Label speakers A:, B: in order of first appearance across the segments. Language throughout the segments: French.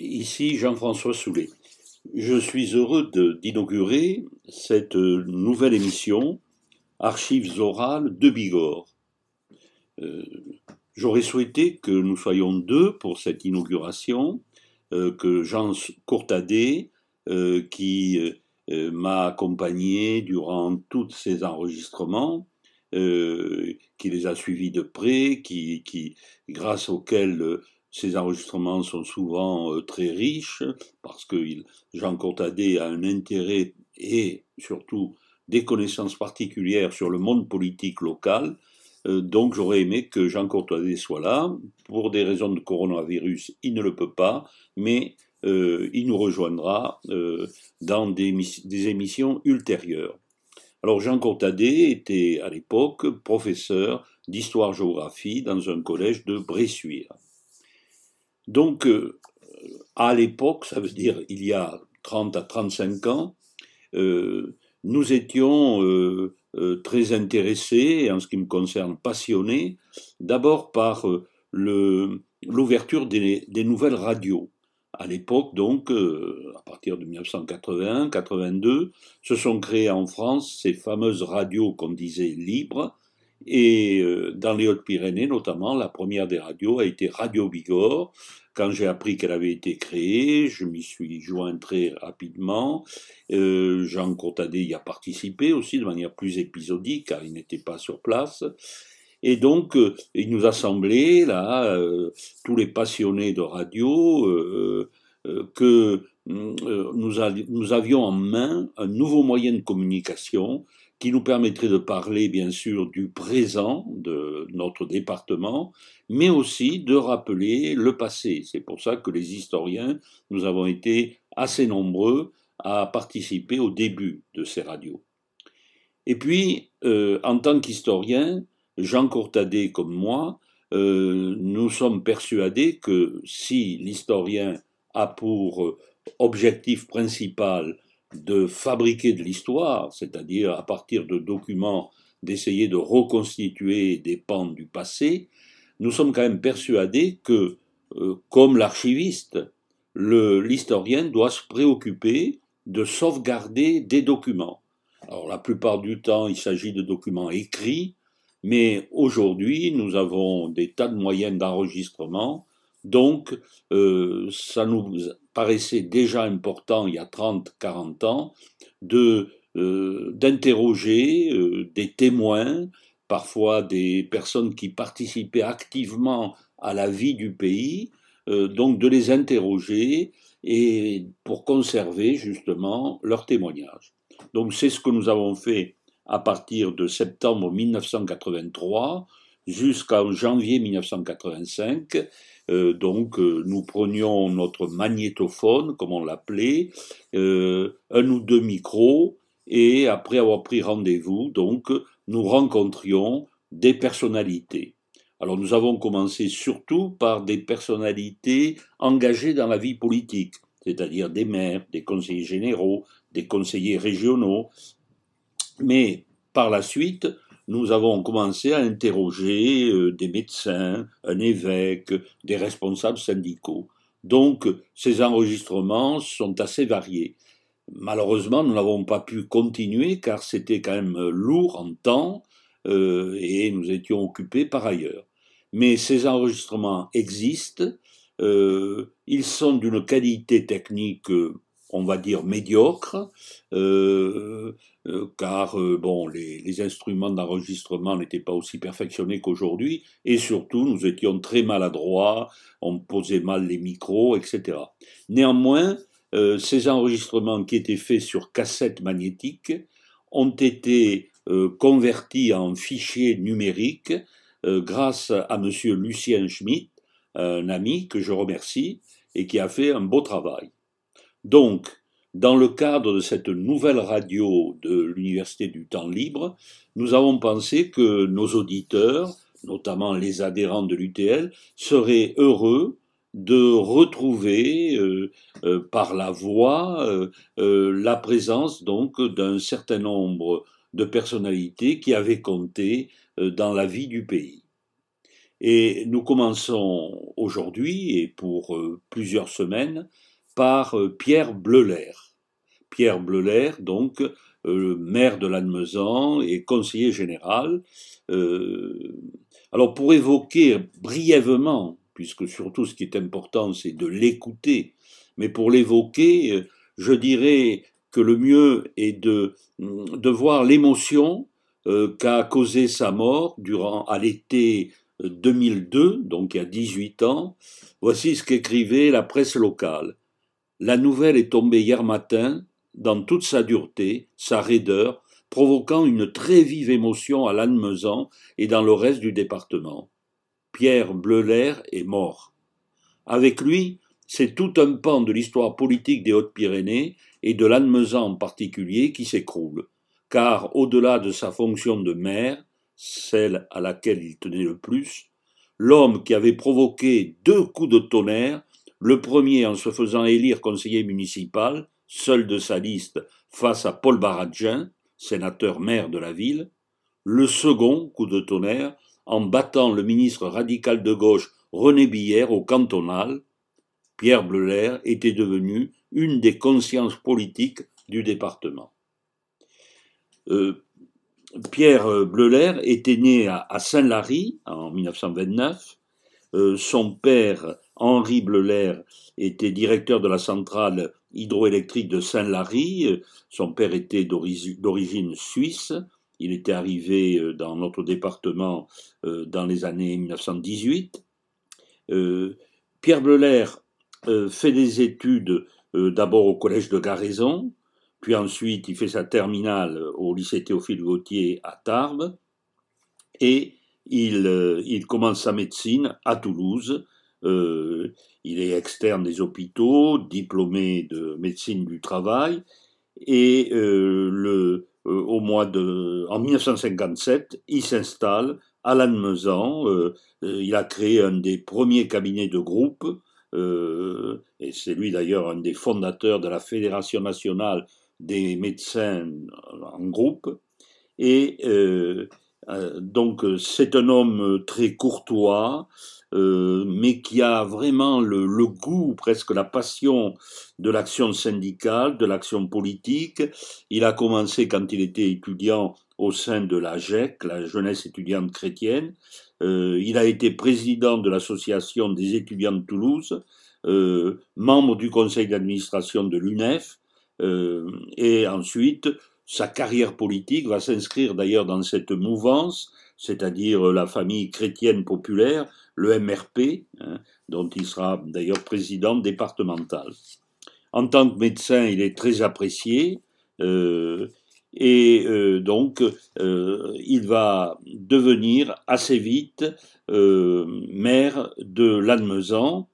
A: Ici Jean-François Soulet. Je suis heureux d'inaugurer cette nouvelle émission Archives orales de Bigorre. Euh, j'aurais souhaité que nous soyons deux pour cette inauguration, euh, que Jean Courtadet, euh, qui m'a accompagné durant tous ces enregistrements, qui les a suivis de près, qui, grâce auxquels ces enregistrements sont souvent euh, très riches parce que Jean Courtadet a un intérêt et surtout des connaissances particulières sur le monde politique local. Euh, donc j'aurais aimé que Jean Courtadet soit là. Pour des raisons de coronavirus, il ne le peut pas, mais euh, il nous rejoindra dans des, des, émissions ultérieures. Alors Jean Courtadet était à l'époque professeur d'histoire-géographie dans un collège de Bressuire. Donc, euh, à l'époque, ça veut dire il y a 30 à 35 ans, euh, nous étions euh, très intéressés, en ce qui me concerne passionnés, d'abord par l'ouverture des, des, nouvelles radios. À l'époque, donc, à partir de 1981-82, se sont créées en France ces fameuses radios qu'on disait libres, et dans les Hautes-Pyrénées notamment, la première des radios a été Radio Bigorre, quand j'ai appris qu'elle avait été créée, je m'y suis joint très rapidement. Euh, Jean Courtadet y a participé aussi de manière plus épisodique, car il n'était pas sur place. Et donc, euh, il nous a semblé, là, euh, tous les passionnés de radio, que nous, avions en main un nouveau moyen de communication qui nous permettrait de parler bien sûr du présent de notre département, mais aussi de rappeler le passé. C'est pour ça que les historiens, nous avons été assez nombreux à participer au début de ces radios. Et puis, euh, en tant qu'historien, Jean Courtadet comme moi, euh, nous sommes persuadés que si l'historien a pour objectif principal de fabriquer de l'histoire, c'est-à-dire à partir de documents d'essayer de reconstituer des pans du passé, nous sommes quand même persuadés que, euh, comme l'archiviste, l'historien doit se préoccuper de sauvegarder des documents. Alors la plupart du temps, il s'agit de documents écrits, mais aujourd'hui, nous avons des tas de moyens d'enregistrement, donc euh, ça nous paraissait déjà important il y a 30, 40 ans de euh, d'interroger euh, des témoins, parfois des personnes qui participaient activement à la vie du pays, donc de les interroger et pour conserver justement leurs témoignages. Donc c'est ce que nous avons fait à partir de septembre 1983 jusqu'en janvier 1985 euh, donc euh, nous prenions notre magnétophone, comme on l'appelait, euh, un ou deux micros, et après avoir pris rendez-vous, donc nous rencontrions des personnalités. Alors nous avons commencé surtout par des personnalités engagées dans la vie politique, c'est-à-dire des maires, des conseillers généraux, des conseillers régionaux, mais par la suite, nous avons commencé à interroger euh, des médecins, un évêque, des responsables syndicaux. Donc ces enregistrements sont assez variés. Malheureusement, nous n'avons pas pu continuer car c'était quand même lourd en temps euh, et nous étions occupés par ailleurs. Mais ces enregistrements existent, euh, ils sont d'une qualité technique on va dire médiocre, euh, euh, car euh, bon, les, instruments d'enregistrement n'étaient pas aussi perfectionnés qu'aujourd'hui, et surtout nous étions très maladroits, on posait mal les micros, etc. Néanmoins, ces enregistrements qui étaient faits sur cassette magnétique ont été convertis en fichiers numériques grâce à M. Lucien Schmitt, un ami que je remercie et qui a fait un beau travail. Donc, dans le cadre de cette nouvelle radio de l'Université du temps libre, nous avons pensé que nos auditeurs, notamment les adhérents de l'UTL, seraient heureux de retrouver euh, euh, par la voix euh, la présence donc d'un certain nombre de personnalités qui avaient compté dans la vie du pays. Et nous commençons aujourd'hui, et pour plusieurs semaines, par euh, Pierre Bleuler. Pierre Bleuler, donc, euh, maire de Lannemezan et conseiller général. alors pour évoquer brièvement, puisque surtout ce qui est important c'est de l'écouter, mais pour l'évoquer, je dirais que le mieux est de, de voir l'émotion qu'a causé sa mort durant à l'été 2002, donc il y a 18 ans, voici ce qu'écrivait la presse locale. La nouvelle est tombée hier matin, dans toute sa dureté, sa raideur, provoquant une très vive émotion à Lannemezan et dans le reste du département. Pierre Bleuler est mort. Avec lui, c'est tout un pan de l'histoire politique des Hautes-Pyrénées et de Lannemezan en particulier qui s'écroule, car au-delà de sa fonction de maire, celle à laquelle il tenait le plus, l'homme qui avait provoqué deux coups de tonnerre, le premier en se faisant élire conseiller municipal, seul de sa liste face à Paul Baradjin, sénateur maire de la ville, le second coup de tonnerre en battant le ministre radical de gauche René Billère au cantonal, Pierre Bleuler était devenu une des consciences politiques du département. Euh, Pierre euh, Bleuler était né à, Saint-Lary en 1929. Euh, son père, Henri Bleuler, était directeur de la centrale hydroélectrique de Saint-Lary. Son père était d'origine suisse. Il était arrivé euh, dans notre département dans les années 1918. Pierre Bleuler fait des études d'abord au collège de Garaison, puis ensuite il fait sa terminale au lycée Théophile Gautier à Tarbes, et euh, il commence sa médecine à Toulouse. Euh, il est externe des hôpitaux, diplômé de médecine du travail, et euh, le, au mois de, en 1957, il s'installe à Lannemezan. il a créé un des premiers cabinets de groupe, et c'est lui d'ailleurs un des fondateurs de la Fédération nationale des médecins en groupe. Et euh, euh, donc c'est un homme très courtois, euh, mais qui a vraiment le, goût, presque la passion de l'action syndicale, de l'action politique. Il a commencé quand il était étudiant au sein de la GEC, la jeunesse étudiante chrétienne. il a été président de l'association des étudiants de Toulouse, membre du conseil d'administration de l'UNEF, euh, et ensuite, sa carrière politique va s'inscrire d'ailleurs dans cette mouvance, c'est-à-dire la famille chrétienne populaire, le MRP, hein, dont il sera d'ailleurs président départemental. En tant que médecin, il est très apprécié. Euh, et euh, donc, euh, il va devenir assez vite maire de Lannemezan.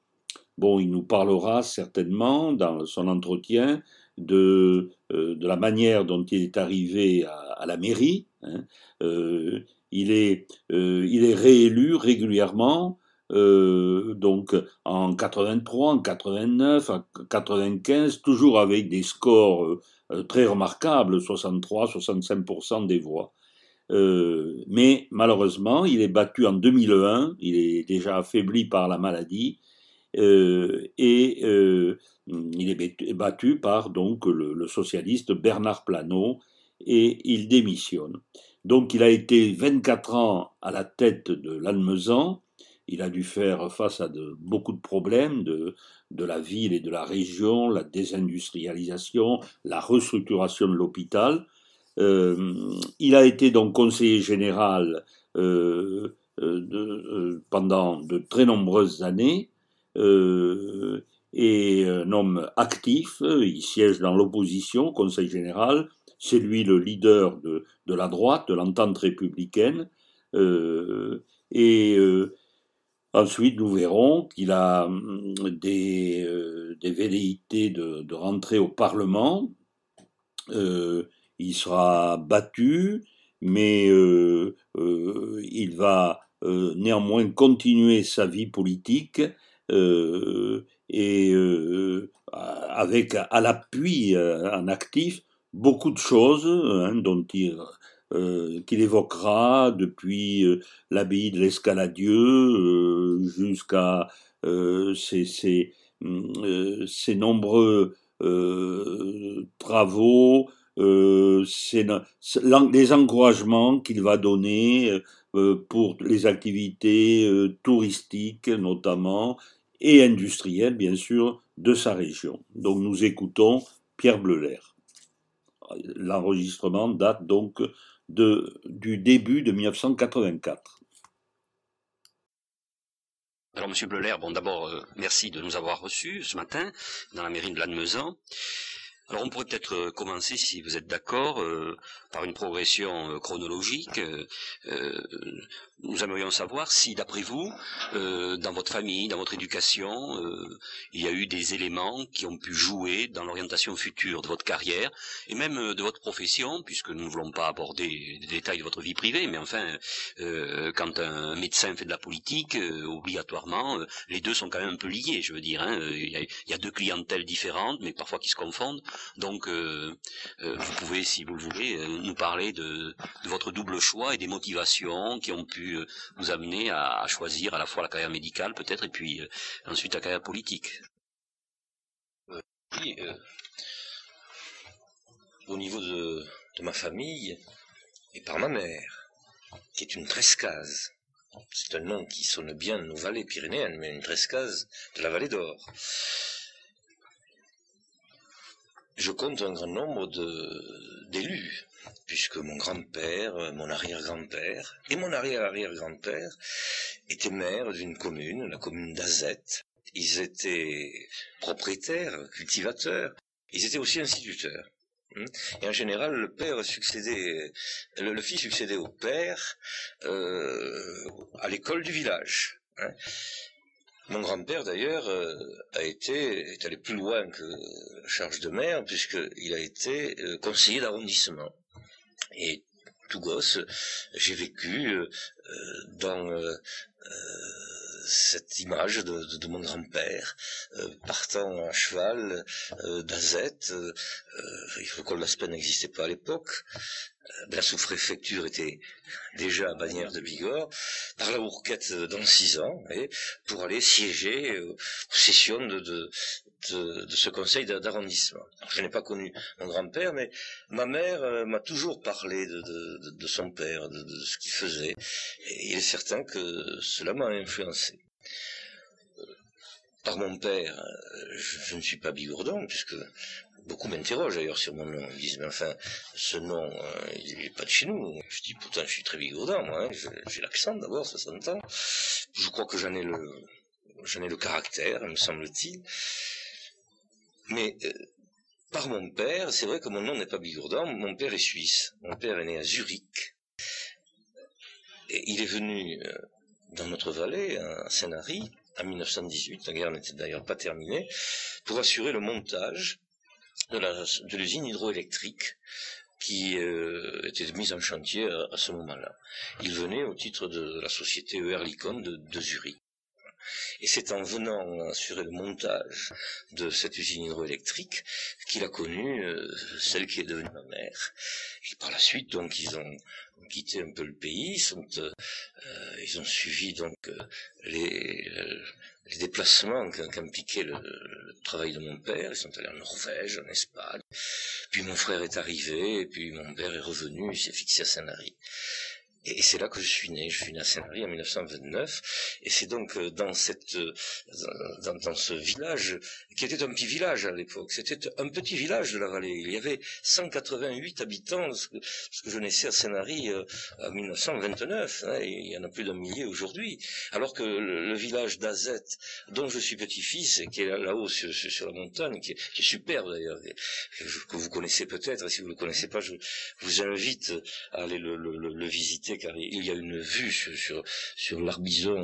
A: Bon, il nous parlera certainement dans son entretien de, de la manière dont il est arrivé à, la mairie. Hein. Euh, il, est, euh, il est réélu régulièrement, euh, donc en 83, en 89, en 95, toujours avec des scores euh, très remarquables, 63, 65% des voix. Euh, mais malheureusement, il est battu en 2001, il est déjà affaibli par la maladie, euh, et euh, il est battu par donc le, socialiste Bernard Planot et il démissionne. Donc il a été 24 ans à la tête de l'Almezan. Il a dû faire face à beaucoup de problèmes de, de la ville et de la région, la désindustrialisation, la restructuration de l'hôpital. Euh, il a été donc conseiller général pendant de très nombreuses années euh, et un homme actif, il siège dans l'opposition, Conseil général, c'est lui le leader de, de la droite, de l'entente républicaine, euh, et euh, ensuite nous verrons qu'il a hum, des, euh, des velléités de, de, rentrer au Parlement, il sera battu, mais il va néanmoins continuer sa vie politique et euh, avec à l'appui euh, en actif beaucoup de choses hein, dont il qu'il évoquera depuis l'abbaye de l'Escaladieu jusqu'à ces, hum, ces, nombreux travaux, les encouragements qu'il va donner pour les activités touristiques notamment et industrielles bien sûr de sa région. Donc nous écoutons Pierre Bleuler. L'enregistrement date donc de, du début de 1984.
B: Alors, Monsieur Bleuler, bon, d'abord, euh, merci de nous avoir reçus ce matin dans la mairie de Lannemezan. Alors, on pourrait peut-être euh, commencer, si vous êtes d'accord, euh, par une progression chronologique nous aimerions savoir si, d'après vous, euh, dans votre famille, dans votre éducation, euh, il y a eu des éléments qui ont pu jouer dans l'orientation future de votre carrière et même euh, de votre profession, puisque nous ne voulons pas aborder les détails de votre vie privée, mais enfin, quand un médecin fait de la politique, obligatoirement, les deux sont quand même un peu liés, je veux dire. Hein, il, y a, deux clientèles différentes, mais parfois qui se confondent. Donc, vous pouvez, si vous le voulez, nous parler de, de votre double choix et des motivations qui ont pu euh, vous amener à, choisir à la fois la carrière médicale peut-être et puis euh, ensuite la carrière politique
C: euh, Au niveau de, ma famille et par ma mère, qui est une trescase. C'est un nom qui sonne bien nos vallées pyrénéennes, mais une trescase de la vallée d'Or. Je compte un grand nombre d'élus puisque mon grand-père, euh, mon arrière-grand-père et mon arrière-arrière-grand-père étaient maires d'une commune, la commune d'Azette. Ils étaient propriétaires, cultivateurs, ils étaient aussi instituteurs. Hmm. Et en général, le père succédait, le, fils succédait au père euh, à l'école du village. Hein. Mon grand-père, d'ailleurs, euh, a été, est allé plus loin que charge de maire, puisqu'il a été conseiller d'arrondissement. Et tout gosse, j'ai vécu euh, euh, dans euh, cette image de, mon grand-père partant à cheval d'Azette. il faut que l'Aspen n'existait pas à l'époque. La sous-préfecture était déjà à Bagnères de Bigorre, par la Bourquette dans six ans, et pour aller siéger aux sessions de, ce conseil d'arrondissement. Je n'ai pas connu mon grand-père, mais ma mère euh, m'a toujours parlé de, son père, de, ce qu'il faisait, et il est certain que cela m'a influencé. Euh, par mon père, euh, je, ne suis pas bigourdon, puisque beaucoup m'interrogent d'ailleurs sur mon nom. Ils disent, mais enfin, ce nom, il n'est pas de chez nous. Je dis, pourtant, je suis très bigourdin, moi. Hein. J'ai l'accent d'abord, ça s'entend. Je crois que j'en ai le, j'en ai le caractère, me semble-t-il. Mais euh, par mon père, c'est vrai que mon nom n'est pas Bigourdan, mon père est suisse. Mon père est né à Zurich. Et il est venu euh, dans notre vallée, à Saint-Nary, en 1918, la guerre n'était d'ailleurs pas terminée, pour assurer le montage de l'usine hydroélectrique qui euh, était mise en chantier à, ce moment-là. Il venait au titre de la société Ehrlikon de, de Zurich. Et c'est en venant assurer le montage de cette usine hydroélectrique qu'il a connu euh, celle qui est devenue ma mère. Et par la suite, donc, ils ont quitté un peu le pays, ils, euh, ils ont suivi donc les, les déplacements qu'impliquait le, le, travail de mon père. Ils sont allés en Norvège, en Espagne. Puis mon frère est arrivé, puis mon père est revenu, il s'est fixé à Saint-Nary. Et c'est là que je suis né. Je suis né à Saint-Marie en 1929. Et c'est donc euh, dans cette, euh, dans, ce village, qui était un petit village à l'époque. C'était un petit village de la vallée. Il y avait 188 habitants, parce que, je naissais à Saint-Marie euh, en 1929. Hein, il y en a plus d'un millier aujourd'hui. Alors que le, village d'Azette, dont je suis petit-fils, et qui est là-haut sur, la montagne, qui est, superbe d'ailleurs, que vous connaissez peut-être, et si vous ne le connaissez pas, je vous invite à aller le, le, le visiter car il y a une vue sur, sur,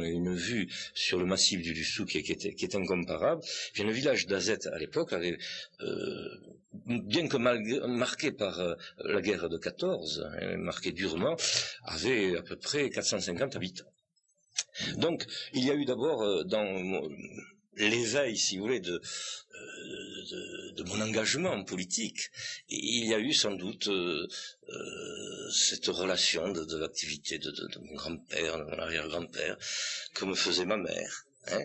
C: et une vue sur le massif du Lussou qui, est, incomparable. Le village d'Azette à l'époque euh, bien que marqué par euh, la guerre de 14, hein, marqué durement, avait à peu près 450 habitants. Donc, il y a eu d'abord euh, dans l'éveil, si vous voulez, de, de, mon engagement politique. Et il y a eu sans doute euh, euh, cette relation de, l'activité de, mon grand-père, de mon arrière-grand-père, que me faisait ma mère. Hein.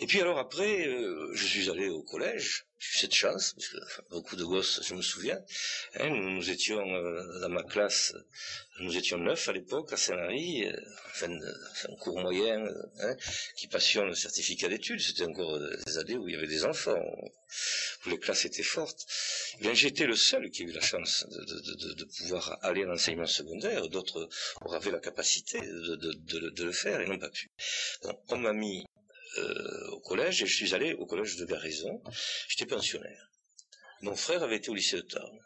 C: Et puis alors après, je suis allé au collège, j'ai eu cette chance, parce que beaucoup de gosses, je me souviens, hein, nous, étions euh, dans ma classe, nous étions neuf à l'époque à Saint-Marie, euh, enfin, un cours moyen, hein, qui passionne le certificat d'études, c'était encore des années où il y avait des enfants, où les classes étaient fortes. Eh bien, j'étais le seul qui a eu la chance de, de pouvoir aller à l'enseignement secondaire, d'autres auraient la capacité de, le faire et n'ont pas pu. on m'a mis euh, au collège et je suis allé au collège de Garrison. J'étais pensionnaire. Mon frère avait été au lycée de Tarbes.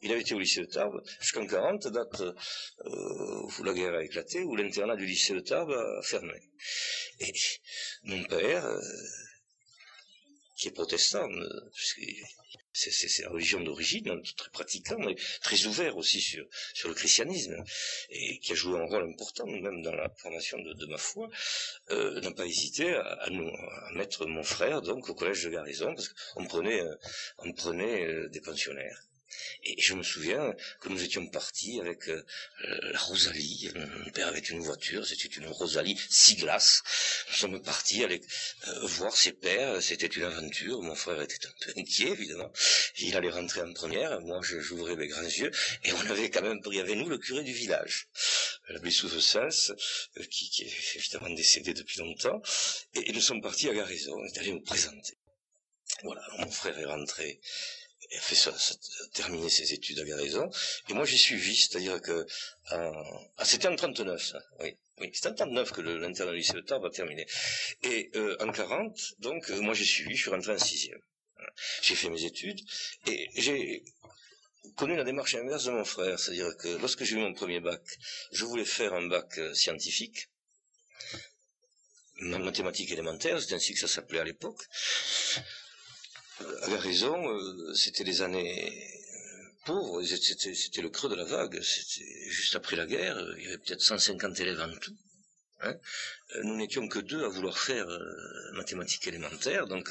C: Il avait été au lycée de Tarbes jusqu'en 40, date euh, où la guerre a éclaté, où l'internat du lycée de Tarbes a fermé. Et mon père, euh, qui est protestant, c'est la religion d'origine, hein, très pratiquant, mais très ouvert aussi sur, le christianisme, et qui a joué un rôle important même dans la formation de, ma foi, euh, n'a pas hésité à, nous, mettre mon frère donc au collège de garnison, parce qu'on prenait, euh, on prenait euh, des pensionnaires. Et je me souviens que nous étions partis avec euh, la Rosalie. Mon père avait une voiture, c'était une Rosalie six glaces. Nous sommes partis aller euh, voir ses pères. C'était une aventure. Mon frère était un peu inquiet, évidemment. Il allait rentrer en première. Moi, j'ouvrais mes grands yeux. Et on avait quand même pris avec nous le curé du village, l'abbé Souvesens, euh, qui, est évidemment décédé depuis longtemps. Et, nous sommes partis à Garison. On est allé nous présenter. Voilà, mon frère est rentré a fait ça, terminé ses études à Garrison, et moi j'ai suivi, c'est-à-dire que ah, c'était en 39, ça, oui. Oui, c'était en 39 que l'internat lycée de Tarbes a terminé. Et euh, en 40, donc, euh, moi j'ai suivi, je suis rentré en sixième. J'ai fait mes études, et j'ai connu la démarche inverse de mon frère, c'est-à-dire que lorsque j'ai eu mon premier bac, je voulais faire un bac euh, scientifique, mathématiques élémentaires, c'est ainsi que ça s'appelait à l'époque avait raison, euh, c'était les années euh, pauvres, c'était le creux de la vague, c'était juste après la guerre, il y avait peut-être 150 élèves en tout. Hein. Euh, nous n'étions que deux à vouloir faire mathématiques élémentaires, donc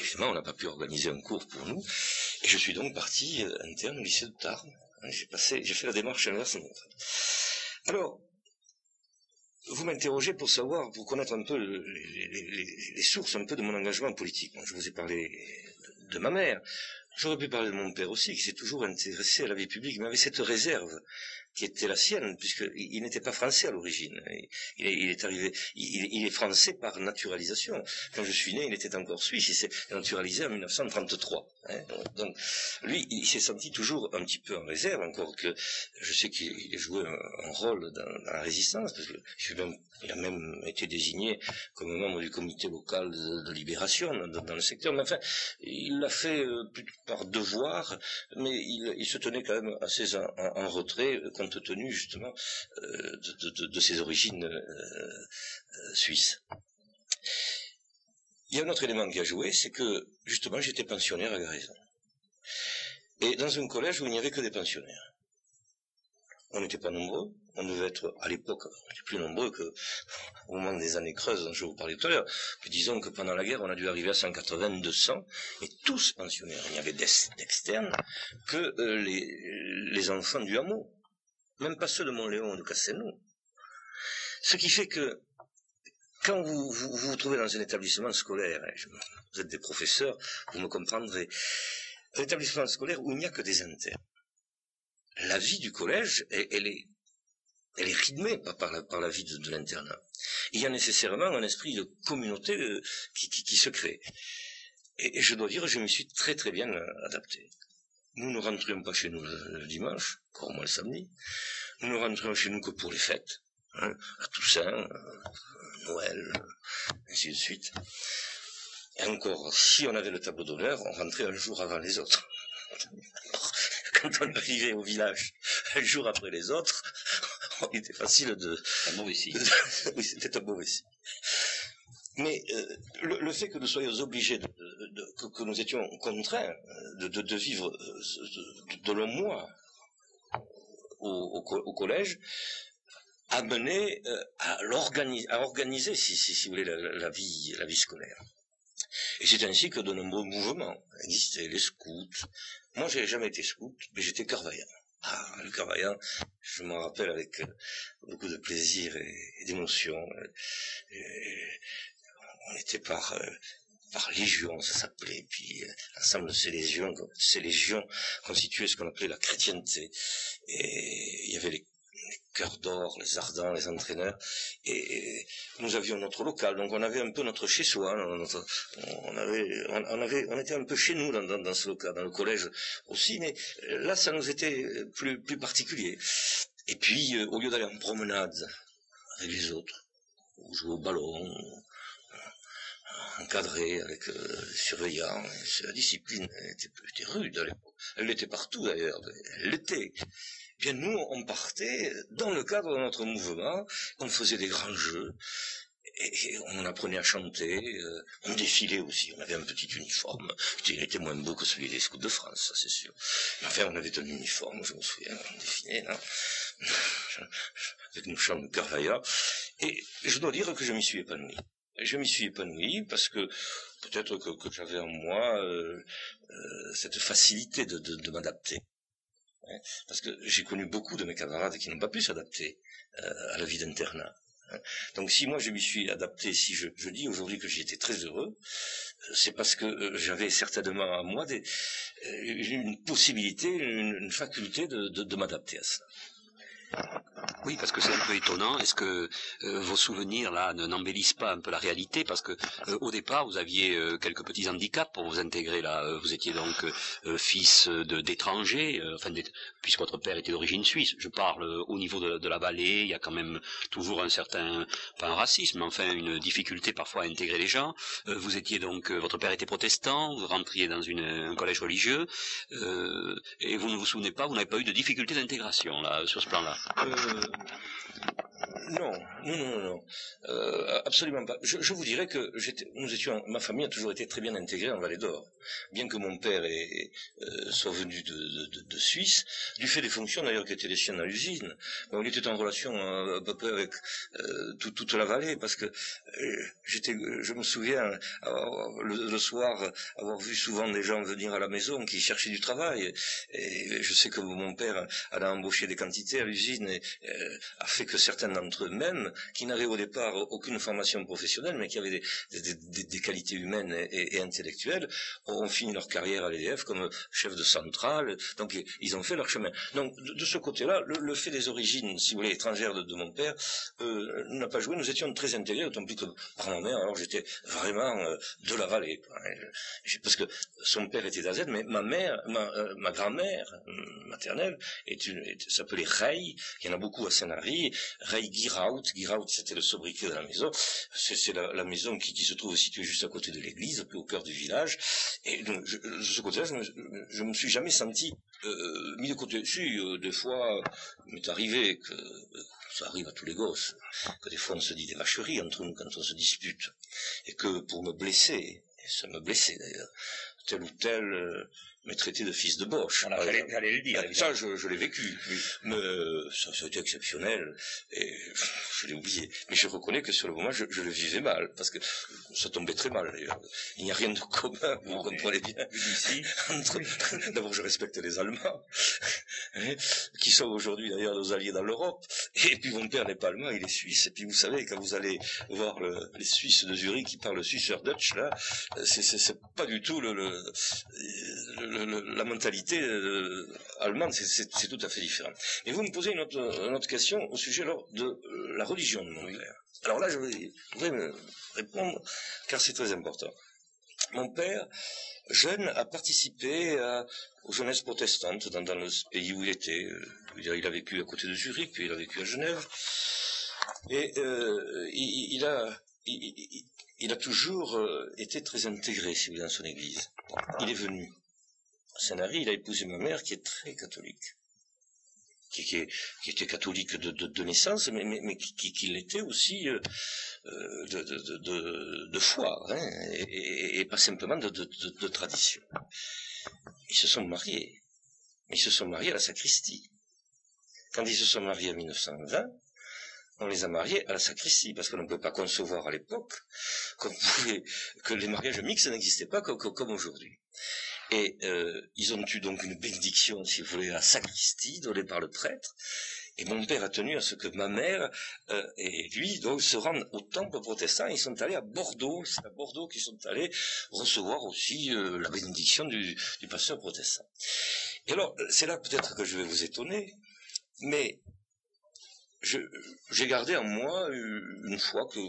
C: évidemment on n'a pas pu organiser un cours pour nous, et je suis donc parti interne au lycée de Tarbes. Hein. j'ai passé, j'ai fait la démarche inverse. Alors, vous m'interrogez pour savoir, pour connaître un peu les, sources un peu de mon engagement politique. je vous ai parlé de ma mère. J'aurais pu parler de mon père aussi, qui s'est toujours intéressé à la vie publique, mais avait cette réserve qui était la sienne, puisqu'il n'était pas français à l'origine. Il, est arrivé, il, est français par naturalisation. Quand je suis né, il était encore suisse. Il s'est naturalisé en 1933. Hein. Donc, lui, il s'est senti toujours un petit peu en réserve, encore que je sais qu'il a joué un, rôle dans, la résistance, parce qu'il a même été désigné comme membre du comité local de, libération dans, le secteur. Mais enfin, il l'a fait euh, par devoir, mais il, se tenait quand même assez en, en retrait compte tenu justement euh, de, ses origines euh, euh, suisses. Il y a un autre élément qui a joué, c'est que justement j'étais pensionnaire à Garrison. Et dans un collège où il n'y avait que des pensionnaires. On n'était pas nombreux, on devait être, à l'époque, plus nombreux que au moment des années creuses dont je vous parlais tout à l'heure. disons que pendant la guerre, on a dû arriver à 180, 200, et tous pensionnaires. Il n'y avait d'externes que les, les enfants du hameau même pas ceux de Montléon ou de Castelnau. Ce qui fait que quand vous vous, trouvez dans un établissement scolaire, vous êtes des professeurs, vous me comprendrez, un établissement scolaire où il n'y a que des internes. La vie du collège, elle, est, elle est rythmée par, la, vie de, l'internat. Il y a nécessairement un esprit de communauté euh, qui, se crée. Et, je dois dire, je me suis très très bien euh, adapté. Nous ne rentrions pas chez nous le, dimanche, encore moins le samedi. Nous ne rentrions chez nous que pour les fêtes, hein, à Toussaint, euh, Noël, ainsi de suite. Et encore, si on avait le tableau d'honneur, on rentrait un jour avant les autres. Quand on arrivait au village un jour après les autres, il était facile de...
B: Un mauvais signe.
C: oui, c'était un mauvais signe. Mais euh, le, fait que nous soyons obligés, que, nous étions contraints euh, de, vivre euh, de, longs mois au, collège, a mené à, organiser, si, vous voulez, la, vie, la vie scolaire. Et c'est ainsi que de nombreux mouvements existaient, les scouts. Moi, j'ai jamais été scout, mais j'étais carvaillant. Ah, le carvaillant, je m'en rappelle avec beaucoup de plaisir et, d'émotion. On était par euh, par légion, ça s'appelait. Puis l'ensemble de ces légions, ces légions constituaient ce qu'on appelait la chrétienté. Et il y avait les cœur d'or, les ardents, les entraîneurs, et nous avions notre local, donc on avait un peu notre chez-soi, on avait, on avait, on était un peu chez nous dans, ce local, dans le collège aussi, mais là ça nous était plus, plus particulier. Et puis, euh, au lieu d'aller en promenade avec les autres, ou jouer au ballon, encadré avec euh, les surveillants, la discipline était, rude à l'époque. Elle l'était partout d'ailleurs, elle l'était bien nous, on partait dans le cadre de notre mouvement, on faisait des grands jeux, et on apprenait à chanter, euh, on défilait aussi, on avait un petit uniforme, il était moins beau que celui des scouts de France, ça c'est sûr. Enfin, on avait un uniforme, je me souviens, on défilait, là, avec nos chants de Carvaillard, et je dois dire que je m'y suis épanoui. Je m'y suis épanoui parce que peut-être que, j'avais en moi euh, euh, cette facilité de m'adapter. Hein, parce que j'ai connu beaucoup de mes camarades qui n'ont pas pu s'adapter euh, à la vie d'internat. Hein. Donc si moi je m'y suis adapté, si je, dis aujourd'hui que j'étais très heureux, c'est parce que j'avais certainement à moi une possibilité, une, faculté de m'adapter à ça.
B: Oui, parce que c'est un peu étonnant. Est-ce que euh, vos souvenirs là n'embellissent pas un peu la réalité? Parce que euh, au départ, vous aviez euh, quelques petits handicaps pour vous intégrer là. vous étiez donc fils d'étrangers, enfin, puisque votre père était d'origine suisse. Je parle au niveau de, la vallée. Il y a quand même toujours un certain, pas un racisme, mais enfin une difficulté parfois à intégrer les gens. vous étiez donc, votre père était protestant. Vous rentriez dans une, un collège religieux, et vous ne vous souvenez pas, vous n'avez pas eu de difficulté d'intégration là sur ce plan-là?
C: 呃 non, non, non, non, euh, absolument pas. Je, vous dirais que nous étions, ma famille a toujours été très bien intégrée en Vallée d'Or, bien que mon père euh, soit venu de, Suisse, du fait des fonctions d'ailleurs qui étaient les siennes à l'usine. On était en relation à peu près avec euh, toute la vallée, parce que euh, j'étais, je me souviens le, soir avoir vu souvent des gens venir à la maison qui cherchaient du travail, et je sais que mon père allait embaucher des quantités à l'usine et a fait que certains d'entre eux-mêmes, qui n'avaient au départ aucune formation professionnelle, mais qui avaient des, qualités humaines et, intellectuelles, ont fini leur carrière à l'EDF comme chef de centrale. Donc ils ont fait leur chemin. Donc de, ce côté-là, le, fait des origines, si vous voulez, étrangères de, mon père, euh, n'a pas joué. Nous étions très intégrés, autant plus que par ma mère. Alors j'étais vraiment euh, de la vallée, parce que son père était d'Azen, mais ma mère, ma, euh, grand-mère maternelle, s'appelait Rey. Il y en a beaucoup à Saint-Henri. Ray Giraut. Giraut, c'était le sobriquet de la maison. C'est la, maison qui, se trouve située juste à côté de l'église, au cœur du village. Et donc, de ce côté-là, je, ne me suis jamais senti euh, mis de côté. Si, euh, des fois, il m'est arrivé que euh, ça arrive à tous les gosses, que des fois on se dit des vacheries entre nous quand on se dispute, et que pour me blesser, et ça me blessait d'ailleurs, tel ou tel me traiter de fils de Bosch.
B: J'allais le dire.
C: Ça, je, je l'ai vécu. Mais euh, ça, ça, a été exceptionnel. Et je l'ai oublié. Mais je reconnais que sur le moment, je, je, le vivais mal. Parce que ça tombait très mal, d'ailleurs. Il n'y a rien de commun, vous comprenez bien. Ici. D'abord, je respecte les Allemands. Hein, qui sont aujourd'hui, d'ailleurs, nos alliés dans l'Europe. Et puis, mon père n'est pas allemand, il est suisse. Et puis, vous savez, quand vous allez voir le, les Suisses de Zurich qui parlent Suisse Dutch, là, c'est pas du tout le, le, le la mentalité euh, allemande, c'est tout à fait différent. Mais vous me posez une autre, question au sujet alors, de euh, la religion de mon père. Alors là, je voudrais me répondre, car c'est très important. Mon père, jeune, a participé aux jeunesses protestantes dans, le pays où il était. Euh, il a vécu à côté de Zurich, puis il a vécu à Genève. Et il, a... Il, a toujours été très intégré, si vous voulez, dans son église. Il est venu Saint-Henri, il a épousé ma mère qui est très catholique. Qui, était catholique de, naissance, mais, qui, l'était aussi euh, euh de, foi, hein, et, pas simplement de, tradition. Ils se sont mariés. Ils se sont mariés à la sacristie. Quand ils se sont mariés en 1920, on les a mariés à la sacristie, parce qu'on ne pouvait pas concevoir à l'époque que les mariages mixtes n'existaient pas comme, aujourd'hui. Et euh, ils ont eu donc une bénédiction, si vous voulez, à sacristie, donnée par le prêtre. Et mon père a tenu à ce que ma mère euh, et lui donc se rendent au temple protestant. Ils sont allés à Bordeaux. C'est à Bordeaux qu'ils sont allés recevoir aussi euh, la bénédiction du, du pasteur protestant. Et alors, c'est là peut-être que je vais vous étonner, mais j'ai gardé en moi une foi que,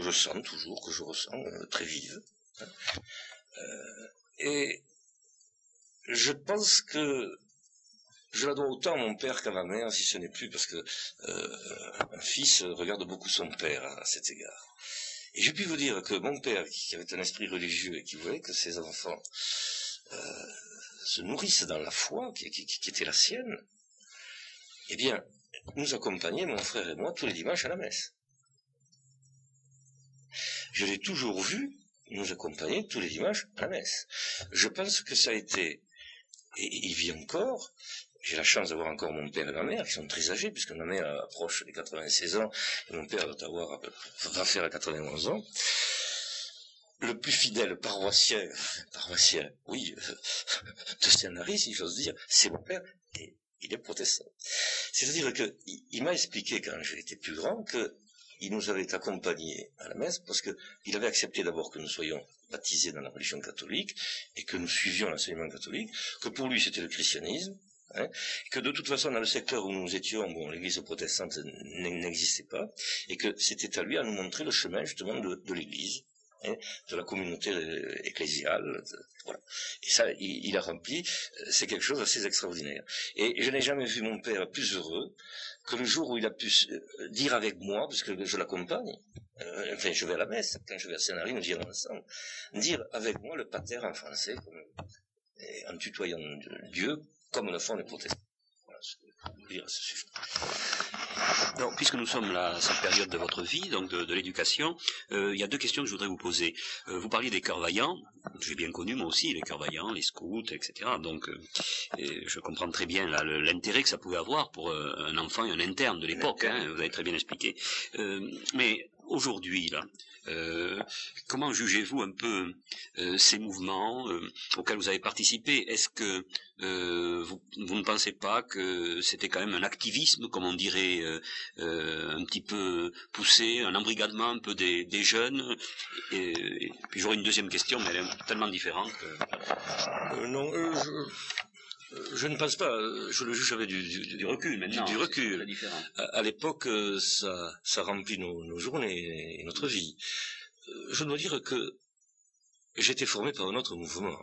C: je, sens toujours, que je ressens euh, très vive. Euh, et je pense que je la dois autant à mon père qu'à ma mère, si ce n'est plus, parce que euh, un fils regarde beaucoup son père à, cet égard. Et j'ai pu vous dire que mon père, qui avait un esprit religieux et qui voulait que ses enfants se nourrissent dans la foi qui, qui était la sienne, eh bien, nous accompagnait, mon frère et moi, tous les dimanches à la messe. Je l'ai toujours vu nous accompagner tous les dimanches à la messe. Je pense que ça a été, et il vit encore, j'ai la chance d'avoir encore mon père et ma mère, qui sont très âgés, puisque ma mère approche des 96 ans, et mon père doit avoir, va faire à 91 ans. Le plus fidèle paroissien, paroissien, oui, de Saint-Marie, si j'ose dire, c'est mon père, et il est protestant. C'est-à-dire que il, m'a expliqué quand j'étais plus grand que il nous avait accompagnés à la messe parce que il avait accepté d'abord que nous soyons baptisés dans la religion catholique et que nous suivions l'enseignement catholique, que pour lui c'était le christianisme, hein, que de toute façon dans le secteur où nous étions, bon, l'église protestante n'existait pas, et que c'était à lui à nous montrer le chemin justement de l'église, Hein, de la communauté euh, ecclésiale. voilà. Et ça, il, a rempli, euh, c'est quelque chose d'assez extraordinaire. Et je n'ai jamais vu mon père plus heureux que le jour où il a pu euh, dire avec moi, parce que je l'accompagne, enfin je vais à la messe, quand je vais à Saint-Henri, nous dirons ensemble, dire avec moi le pater en français, en tutoyant Dieu, comme le font les protestants. Voilà je dire sujet.
B: Alors, puisque nous sommes à cette période de votre vie, donc de, l'éducation, euh, il y a deux questions que je voudrais vous poser. Euh, vous parliez des cœurs vaillants, j'ai bien connu moi aussi les cœurs vaillants, les scouts, etc. Donc, euh, je comprends très bien l'intérêt que ça pouvait avoir pour un enfant et un interne de l'époque. Hein, vous avez très bien expliqué. mais aujourd'hui, là, euh, comment jugez-vous un peu euh, ces mouvements euh, auxquels vous avez participé? Est-ce que vous, ne pensez pas que c'était quand même un activisme, comme on dirait, un petit peu poussé, un embrigadement un peu des, jeunes? Et, puis j'aurais une deuxième question, mais elle est tellement différente.
C: non, je ne pense pas, je le juge avec du, recul,
B: maintenant.
C: Du, recul. À, l'époque, ça, ça remplit nos, journées et notre vie. Euh, je dois dire que j'étais formé par un autre mouvement,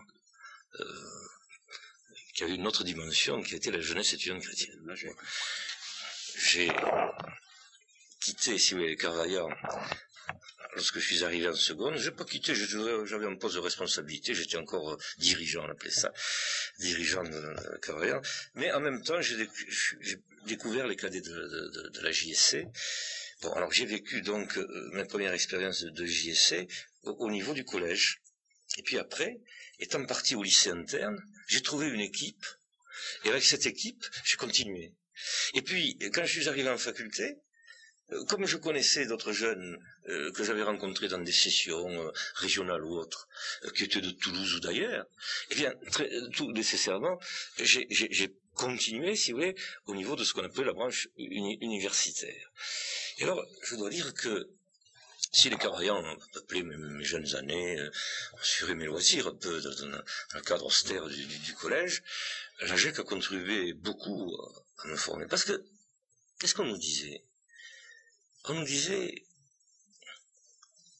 C: euh, qui avait une autre dimension, qui était la jeunesse étudiante chrétienne. J'ai quitté, si vous voulez, Carvaillant lorsque je suis arrivé en seconde, je n'ai pas quitté, j'avais un poste de responsabilité, j'étais encore euh, dirigeant, on appelait ça, dirigeant de carrière, mais en même temps, j'ai découvert les cadets de, la JSC. Bon, alors j'ai vécu donc euh, ma première expérience de, JSC au, niveau du collège. Et puis après, étant parti au lycée interne, j'ai trouvé une équipe, et avec cette équipe, j'ai continué. Et puis, quand je suis arrivé en faculté, euh, comme je connaissais d'autres jeunes euh, que j'avais rencontrés dans des sessions euh, régionales ou autres, qui étaient de Toulouse ou d'ailleurs, eh bien, tout nécessairement, j'ai continué, si vous voulez, au niveau de ce qu'on appelle la branche universitaire. Et alors, je dois dire que si les Caraïens ont peuplé mes, jeunes années, assuré mes loisirs un peu dans, le cadre austère du, collège, la GEC a contribué beaucoup à me former. Parce que, qu'est-ce qu'on nous disait? On nous disait,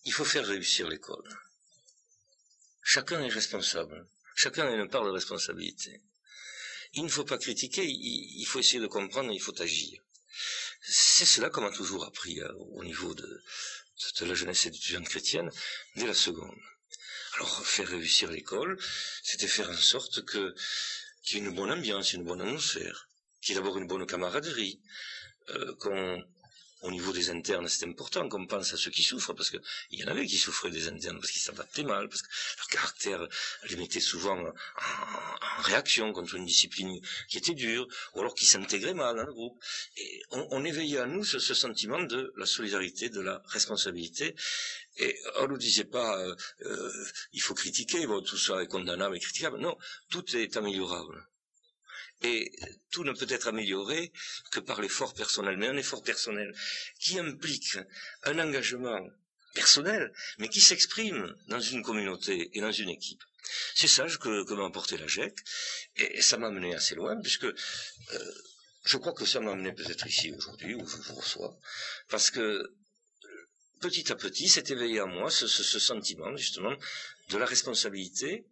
C: il faut faire réussir l'école. Chacun est responsable. Chacun a une part de responsabilité. Il ne faut pas critiquer, il faut essayer de comprendre, il faut agir. C'est cela qu'on m'a toujours appris euh, au niveau de, la jeunesse étudiante chrétienne dès la seconde. Alors, faire réussir l'école, c'était faire en sorte que qu'il y ait une bonne ambiance, une bonne atmosphère, qu'il y ait d'abord une bonne camaraderie, euh, qu'on au niveau des internes, c'est important qu'on pense à ceux qui souffrent, parce qu'il y en avait qui souffraient des internes, parce qu'ils s'adaptaient mal, parce que leur caractère les mettait souvent en, réaction contre une discipline qui était dure, ou alors qui s'intégrait mal dans le groupe. On, éveillait à nous ce, sentiment de la solidarité, de la responsabilité. Et on ne disait pas, euh, euh, il faut critiquer, bon, tout ça est condamnable et critiquable. Non, tout est améliorable. Et tout ne peut être amélioré que par l'effort personnel. Mais un effort personnel qui implique un engagement personnel, mais qui s'exprime dans une communauté et dans une équipe. C'est ça que, que m'a apporté la GEC, et, ça m'a mené assez loin, puisque euh, je crois que ça m'a amené peut-être ici aujourd'hui, où je vous reçois, parce que petit à petit s'est éveillé à moi ce, sentiment, justement, de la responsabilité,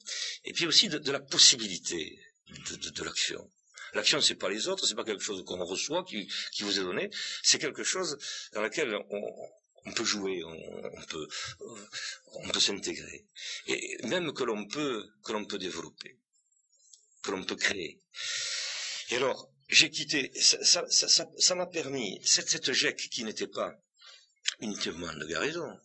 C: et puis aussi de, la possibilité de, l'action. L'action, c'est pas les autres, c'est pas quelque chose qu'on reçoit, qui, vous est donné, c'est quelque chose dans lequel on, peut jouer, on, peut, s'intégrer, et même que l'on peut, développer, que l'on peut créer. Et alors, j'ai quitté, ça, m'a permis, cette, cette GEC qui n'était pas uniquement de Garaison,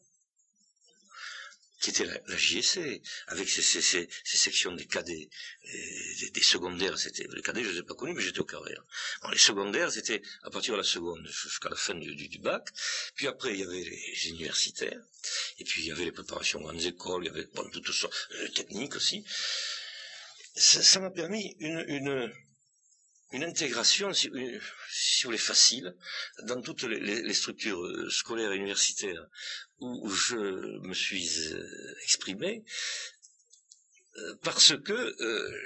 C: qui était la, la JSC, avec ses, ses, ses, sections des cadets, des, des, secondaires, c'était, les cadets je ne les ai pas connus, mais j'étais au carré. Bon, les secondaires, c'était à partir de la seconde jusqu'à la fin du, du, bac, puis après il y avait les universitaires, et puis il y avait les préparations grandes écoles, il y avait bon, toutes sortes, les techniques aussi. Ça m'a permis une, une, une intégration, si, vous voulez, facile dans toutes les, structures euh, scolaires et universitaires où, je me suis euh, exprimé, parce que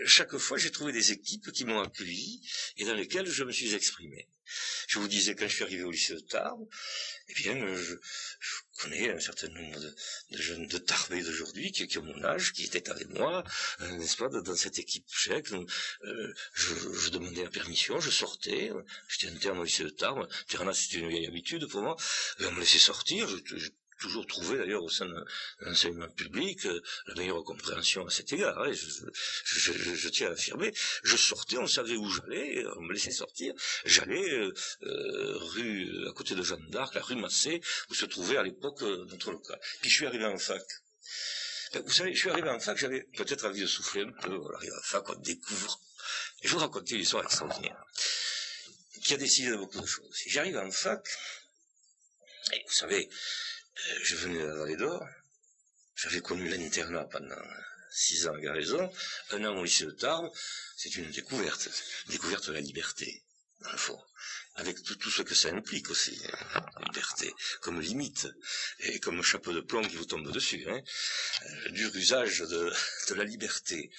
C: chaque fois j'ai trouvé des équipes qui m'ont accueilli et dans lesquelles je me suis exprimé. Je vous disais, quand je suis arrivé au lycée de Tarbes, eh bien, je, connais un certain nombre de, jeunes de Tarbes d'aujourd'hui qui, qui, ont mon âge, qui étaient avec moi, euh, n'est-ce pas, dans cette équipe chèque. Euh, je, demandais la permission, je sortais, j'étais interne au lycée de Tarbes. c'était une vieille habitude pour moi. On me laissait sortir, je, toujours trouvé d'ailleurs au sein de l'enseignement public euh, la meilleure compréhension à cet égard. Hein, je, tiens à l'affirmer. Je sortais, on savait où j'allais, on me laissait sortir. J'allais euh, euh, rue à côté de Jeanne d'Arc, la rue Massé, où se trouvait à l'époque notre local. Puis je suis arrivé en fac. Ben, vous savez, je suis arrivé en fac, j'avais peut-être envie de souffler un peu. On arrive en fac, on découvre. Et je vous raconte une histoire extraordinaire qui a décidé de beaucoup de choses. J'arrive en fac, et vous savez, je venais la vallée d'Or, j'avais connu l'internat pendant six ans à Garaison, un an au lycée de Tarbes, c'est une découverte, découverte de la liberté, dans le fond, avec tout, ce que ça implique aussi, hein, liberté, comme limite, et comme chapeau de plomb qui vous tombe dessus, hein, euh, dur usage de, la liberté.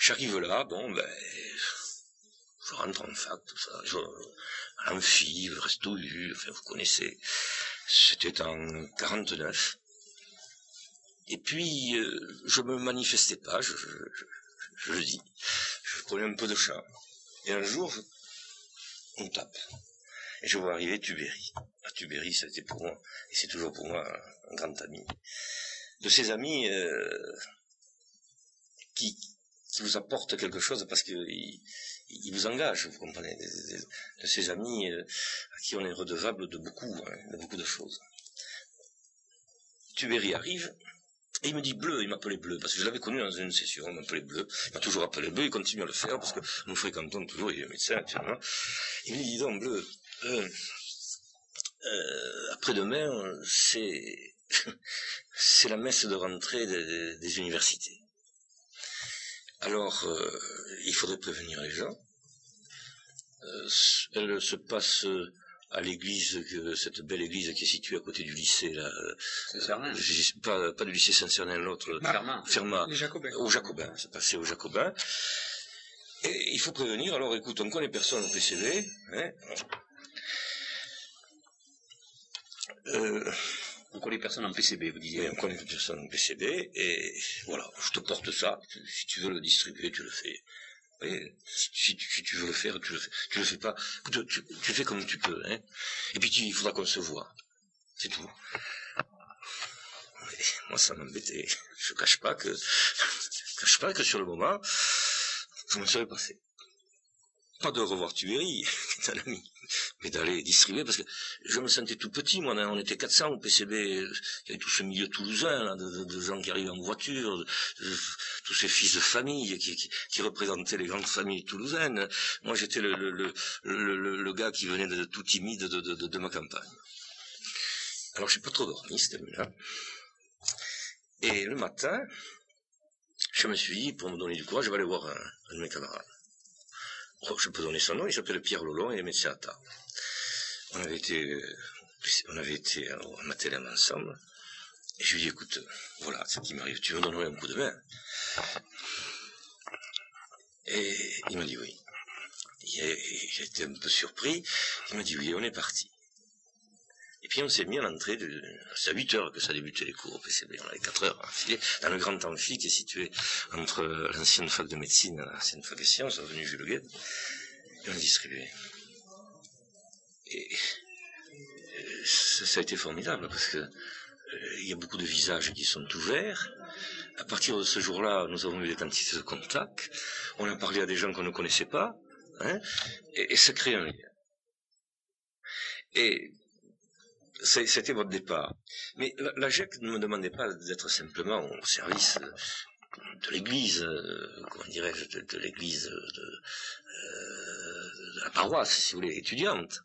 C: J'arrive là, bon, ben, je rentre en fac, tout ça, je, à l'amphi, le resto U, enfin, vous connaissez, c'était en 49. Et puis, euh, je me manifestais pas, je, le dis. Je prenais un peu de chat. Et un jour, on tape. Et je vois arriver Tubéry. Ah, Tubéry, c'était pour moi, et c'est toujours pour moi un, grand ami. De ces amis euh, qui, qui vous apportent quelque chose parce qu'ils il vous engage, vous comprenez, de, ces amis euh, à qui on est redevable de beaucoup, hein, de beaucoup de choses. Tubéry arrive, et il me dit bleu, il m'appelait bleu, parce que je l'avais connu dans une session, il m'appelait bleu, il m'a toujours appelé bleu, il continue à le faire, parce que nous fréquentons toujours, il est médecin actuellement. Il me dit, dis donc bleu, euh, euh, après-demain, c'est, c'est la messe de rentrée des universités. Alors, euh, il faudrait prévenir les gens. Euh, elle se passe à l'église, cette belle église qui est située à côté du lycée, là. Pas, pas du lycée Saint-Cernin, l'autre.
D: Fermat.
C: Fermat.
D: Les Jacobins.
C: Au Jacobin, c'est passé au Jacobin. Et il faut prévenir, alors écoute, on connaît personne au PCV, hein.
B: Euh, on connaît personne en PCB, vous disiez.
C: Oui, on connaît personne en PCB, et voilà, je te porte ça, si tu veux le distribuer, tu le fais. Oui, si, tu veux le faire, tu le fais. Tu le fais pas, tu, tu, fais comme tu peux, hein. Et puis il faudra qu'on se voit. C'est tout. moi, ça m'embêtait. Je cache pas que, je cache pas que sur le moment, je me serais passé pas de revoir Tubéry, qui est un ami, mais d'aller distribuer, parce que je me sentais tout petit, moi, on était 400 au PCB, il y avait tout ce milieu toulousain, de, gens qui arrivaient en voiture, tous ces fils de famille qui, représentaient les grandes familles toulousaines. Moi, j'étais le, gars qui venait de, tout timide de, ma campagne. Alors, je n'ai pas trop dormi cette nuit-là. Et le matin, je me suis dit, pour me donner du courage, je vais aller voir un, de mes camarades. Oh, je peux donner son nom, il s'appelle Pierre Lolon et est médecin à table. On avait été, euh, on avait été à Matélème ensemble. Et je lui ai dit, écoute, voilà ce qui m'arrive, tu me donnerais un coup de main? Et il m'a dit oui. J'ai été un peu surpris. Il m'a dit oui, on est parti. Et puis on s'est mis à l'entrée de... C'est à 8 heures que ça débutait les cours au PCB. On avait 4 heures à filer dans le grand amphi qui est situé entre l'ancienne fac de médecine et l'ancienne fac de sciences, avenue Jules Guet. Et on distribuait. Et euh, ça, a été formidable parce que euh, il y a beaucoup de visages qui sont ouverts. À partir de ce jour-là, nous avons eu des quantités de contacts. On a parlé à des gens qu'on ne connaissait pas. Hein, et, et ça crée un lien. Et c'était votre départ. Mais la, GEC ne me demandait pas d'être simplement au service de l'Église, euh, comment dirais-je, de, l'Église de, euh, de, la paroisse, si vous voulez, étudiante.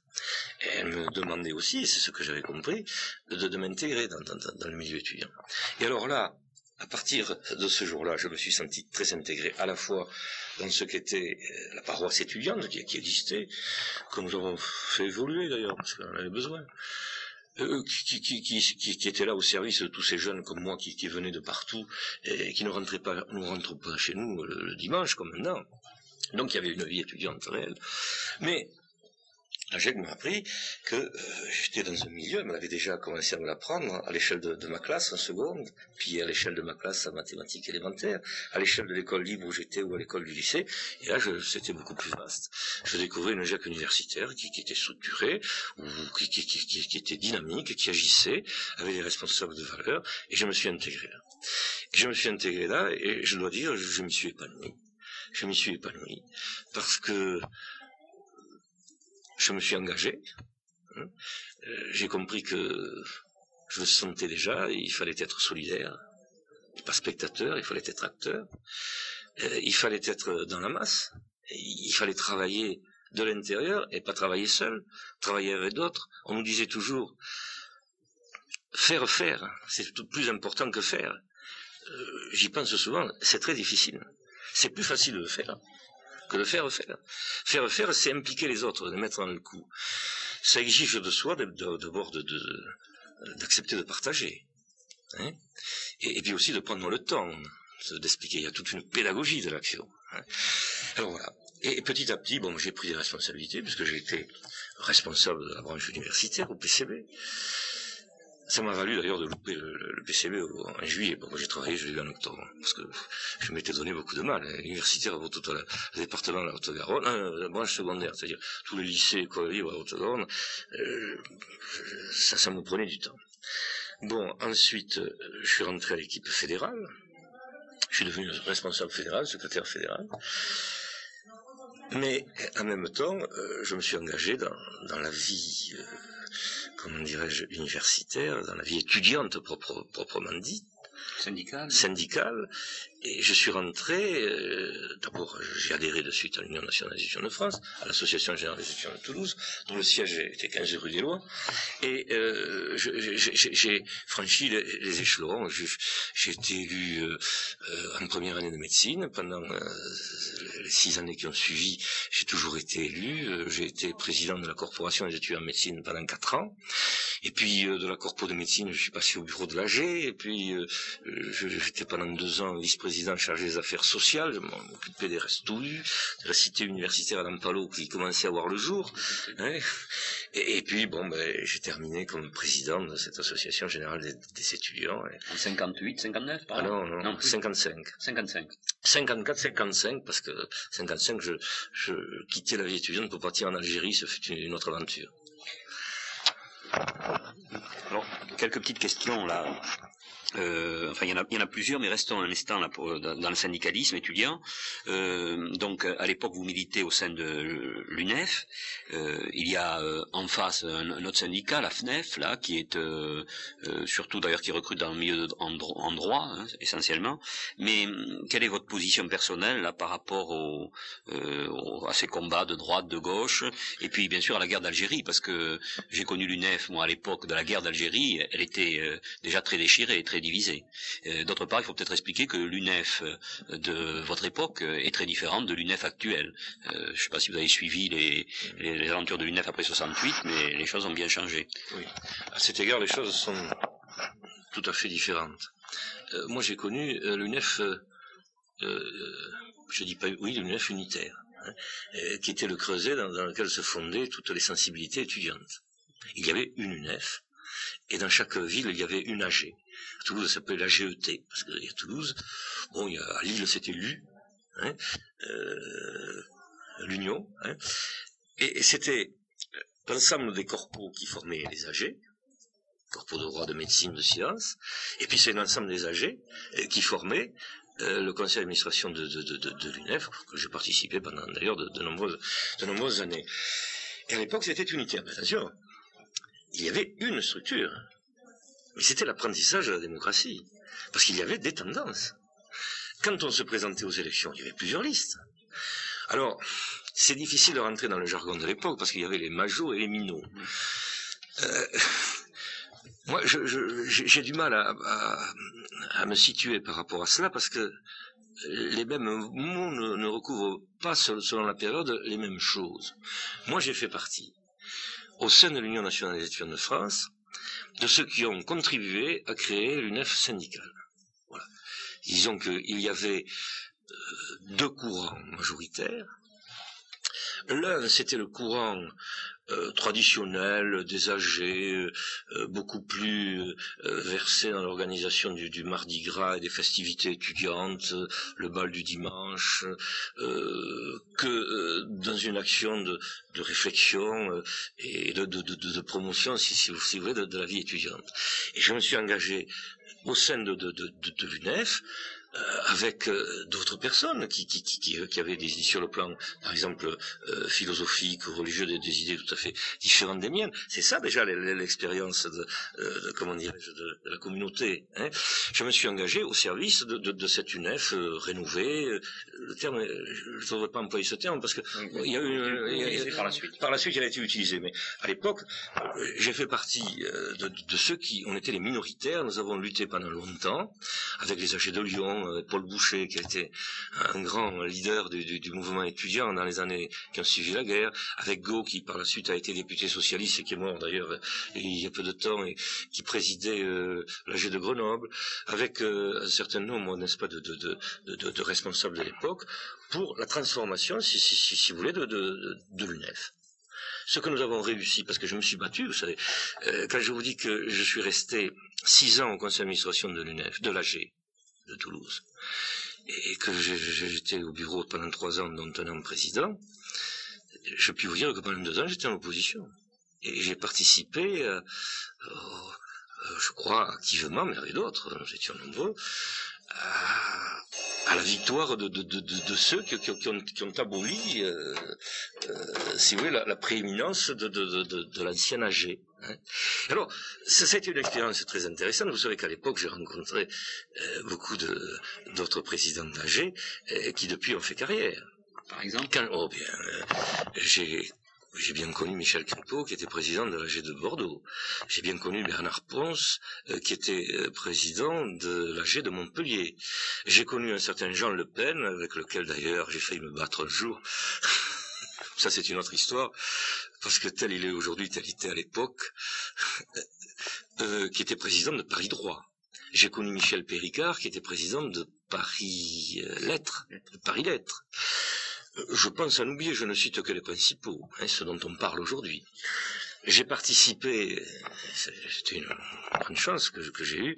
C: elle me demandait aussi, c'est ce que j'avais compris, de, m'intégrer dans, dans, le milieu étudiant. Et alors là, à partir de ce jour-là, je me suis senti très intégré à la fois dans ce qu'était euh, la paroisse étudiante qui, qui existait, que nous avons fait évoluer d'ailleurs, parce qu'on en avait besoin, euh, qui, qui, qui, qui, était là au service de tous ces jeunes comme moi qui, venaient de partout et qui ne rentraient pas, ne rentrent pas chez nous le dimanche comme maintenant. Donc il y avait une vie étudiante réelle. Mais GEC m'a appris que euh, j'étais dans un milieu, elle avait déjà commencé à me l'apprendre à l'échelle de, ma classe en seconde, puis à l'échelle de ma classe en mathématiques élémentaires, à l'échelle de l'école libre où j'étais ou à l'école du lycée, et là c'était beaucoup plus vaste. Je découvrais une GEC universitaire qui, était structurée, ou qui, qui, était dynamique, qui agissait, avait des responsables de valeur, et je me suis intégré là. je me suis intégré là, et je dois dire, je m'y suis épanoui. Je m'y suis épanoui, parce que je me suis engagé. Hein. Euh, j'ai compris que je le sentais déjà, il fallait être solidaire, pas spectateur, il fallait être acteur, euh, il fallait être dans la masse, il fallait travailler de l'intérieur et pas travailler seul, travailler avec d'autres. On nous disait toujours, faire faire, c'est plus important que faire. Euh, j'y pense souvent, c'est très difficile. C'est plus facile de faire que de faire faire. Faire faire, c'est impliquer les autres, les mettre dans le coup. Ça exige de soi d'abord d'accepter de, partager. Hein. et, puis aussi de prendre le temps d'expliquer. Il y a toute une pédagogie de l'action. Hein. Alors voilà. Et petit à petit, bon, j'ai pris des responsabilités puisque j'ai été responsable de la branche universitaire au PCB. Ça m'a valu d'ailleurs de louper le, PCB en juillet. Bon, j'ai travaillé, je l'ai eu en octobre, parce que je m'étais donné beaucoup de mal. L'universitaire, tout le département de la Haute-Garonne, euh, la branche secondaire, c'est-à-dire tous les lycées, quoi, libre à Haute-Garonne, euh, ça, ça me prenait du temps. Bon, ensuite, euh, je suis rentré à l'équipe fédérale. Je suis devenu responsable fédéral, secrétaire fédéral. Mais en même temps, je me suis engagé dans la vie comment dirais-je, universitaire, dans la vie étudiante proprement dite,
B: syndicale.
C: syndicale, et je suis rentré, euh, d'abord j'ai adhéré de suite à l'Union nationale des étudiants de France, à l'Association générale des étudiants de Toulouse, dont le siège était 15 rue des Lois, et euh, j'ai franchi les, échelons. J'ai été élu euh, en première année de médecine, pendant les six années qui ont suivi, j'ai toujours été élu, j'ai été président de la Corporation des étudiants en médecine pendant quatre ans, et puis de la Corpo de médecine, je suis passé au bureau de l'AG, et puis j'étais pendant deux ans vice-président président chargé des affaires sociales, je m'occupais des restos de la cité universitaire à Lampalo qui commençait à voir le jour. Hein. Et, puis, bon, ben, j'ai terminé comme président de cette association générale des, étudiants.
B: En 58, 59,
C: par ah non, non, 55.
B: 55.
C: 54, 55, parce que 55, je, je quittais la vie étudiante pour partir en Algérie, ce fut une autre aventure.
B: Alors, quelques petites questions là euh, enfin, il y, en a, il y en a plusieurs, mais restons un instant là pour, dans, le syndicalisme étudiant. Euh, donc, à l'époque, vous militez au sein de l'UNEF. Euh, il y a euh, en face un, autre syndicat, la FNEF, là, qui est euh, euh, surtout d'ailleurs qui recrute dans le milieu de, en, droit, hein, essentiellement. Mais quelle est votre position personnelle là par rapport au, à ces combats de droite, de gauche, et puis bien sûr à la guerre d'Algérie, parce que j'ai connu l'UNEF moi à l'époque de la guerre d'Algérie, elle était déjà très déchirée, très divisé. Euh, d'autre part, il faut peut-être expliquer que l'UNEF euh, de votre époque euh, est très différente de l'UNEF actuelle. je ne sais pas si vous avez suivi les, aventures de l'UNEF après 68, mais les choses ont bien changé.
C: Oui. À cet égard, les choses sont tout à fait différentes. moi, j'ai connu l'UNEF, je dis pas, oui, l'UNEF unitaire, hein, qui était le creuset dans lequel se fondaient toutes les sensibilités étudiantes. Il y avait une UNEF, et dans chaque ville, il y avait une AG. À Toulouse, ça s'appelait la GET, parce y a Toulouse. Bon, à Lille, c'était l'U, hein, euh, l'Union. Hein, et, c'était l'ensemble des corpos qui formaient les AG, corpos de droit, de médecine, de sciences, et puis c'est l'ensemble des AG euh, qui formaient euh, le conseil d'administration de, de, l'UNEF, que j'ai participé pendant d'ailleurs de, nombreuses, de nombreuses années. Et à l'époque, c'était unitaire, bien sûr il y avait une structure. Mais c'était l'apprentissage de la démocratie. Parce qu'il y avait des tendances. Quand on se présentait aux élections, il y avait plusieurs listes. Alors, c'est difficile de rentrer dans le jargon de l'époque parce qu'il y avait les majos et les minots. Euh, moi, j'ai du mal à, me situer par rapport à cela parce que les mêmes mots ne, ne recouvrent pas, selon la période, les mêmes choses. Moi, j'ai fait partie au sein de l'Union nationale des étudiants de France, de ceux qui ont contribué à créer l'UNEF syndicale. Disons qu'il y avait euh, deux courants majoritaires. L'un, c'était le courant euh, traditionnel, des âgés, euh, euh, beaucoup plus versés dans l'organisation du, Mardi Gras et des festivités étudiantes, le bal du dimanche, que dans une action de, réflexion et de, promotion, si, vous, voulez, de, la vie étudiante. Et je me suis engagé au sein de, de l'UNEF euh, avec euh, d'autres personnes qui, qui, qui, qui, avaient des idées sur le plan, par exemple, euh, philosophique ou religieux, des, des, idées tout à fait différentes des miennes. C'est ça déjà l'expérience de, de, comment dirais-je, de, la communauté. Hein. Je me suis engagé au service de, de, de cette UNEF rénovée. Le terme, je ne devrais pas employer ce terme parce que il y a eu, par la suite. Par la suite, il a été utilisé. Mais à l'époque, j'ai fait partie de, de ceux qui, on était les minoritaires. Nous avons lutté pendant longtemps avec les AG de Lyon euh, Paul Boucher, qui a été un grand leader du, mouvement étudiant dans les années qui ont suivi la guerre, avec Go, qui par la suite a été député socialiste et qui est mort d'ailleurs il y a peu de temps et qui présidait euh, l'AG de Grenoble, avec euh, un certain nombre, n'est-ce pas, de, responsables de l'époque, pour la transformation, si, vous voulez, de, l'UNEF. Ce que nous avons réussi, parce que je me suis battu, vous savez, quand je vous dis que je suis resté six ans au conseil d'administration de l'UNEF, de l'AG, de Toulouse, et que j'étais au bureau pendant trois ans, dont un an président, je puis vous dire que pendant deux ans, j'étais en opposition. Et j'ai participé, euh, euh, je crois, activement, mais avec d'autres, nous étions nombreux, à, la victoire de, ceux qui, ont, aboli, euh, euh, si vous voulez, la, la prééminence de, l'ancien AG. Alors, été une expérience très intéressante. Vous savez qu'à l'époque, j'ai rencontré euh, beaucoup d'autres présidents d'AG euh, qui depuis ont fait carrière.
B: Par exemple
C: Oh bien, euh, j'ai j'ai bien connu Michel Crépeau, qui était président de l'AG de Bordeaux. J'ai bien connu Bernard Ponce, qui était président de l'AG de Montpellier. J'ai connu un certain Jean Le Pen, avec lequel d'ailleurs j'ai failli me battre un jour. Ça, c'est une autre histoire, parce que tel il est aujourd'hui, tel il était à l'époque, euh, qui était président de Paris Droit. J'ai connu Michel Péricard, qui était président de Paris Lettres, de Paris Lettres. Je pense à l'oublier, je ne cite que les principaux, hein, ce dont on parle aujourd'hui. J'ai participé, c'était une chance que, j'ai eue,